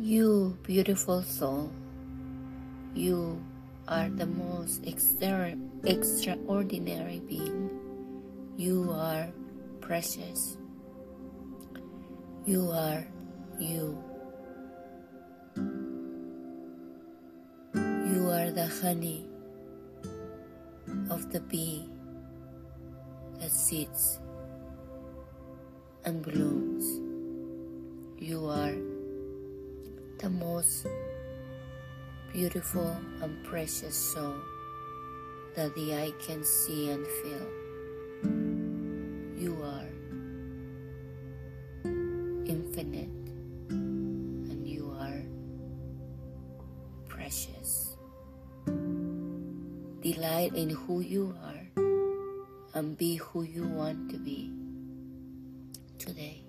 beautiful soul. You are the most extra- extraordinary being. You are precious. You are you. You are the honey of the bee that sits and blooms. You are the most beautiful and precious soul that the eye can see and feel. You are infinite and you are precious. Delight in who you are and be who you want to be today.